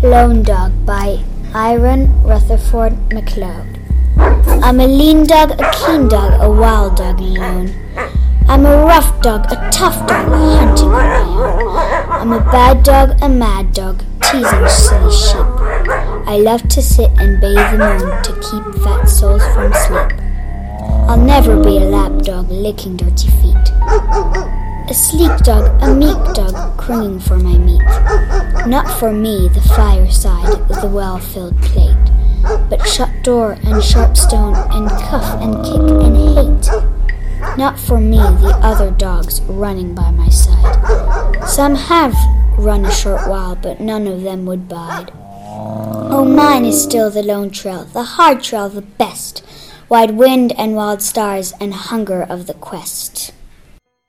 Lone Dog by Irene Rutherford McLeod. I'm a lean dog, a keen dog, a wild dog alone. I'm a rough dog, a tough dog, hunting on my own. I'm a bad dog, a mad dog, teasing silly sheep. I love to sit and bathe the moon to keep fat souls from sleep. I'll never be a lap dog licking dirty feet. A sleek dog, a meek dog, cringing for my meat. Not for me the fireside with the well filled plate, but shut door and sharp stone and cuff and kick and hate. Not for me the other dogs running by my side. Some have run a short while, but none of them would bide. Oh, mine is still the lone trail, the hard trail, the best. Wide wind and wild stars and hunger of the quest.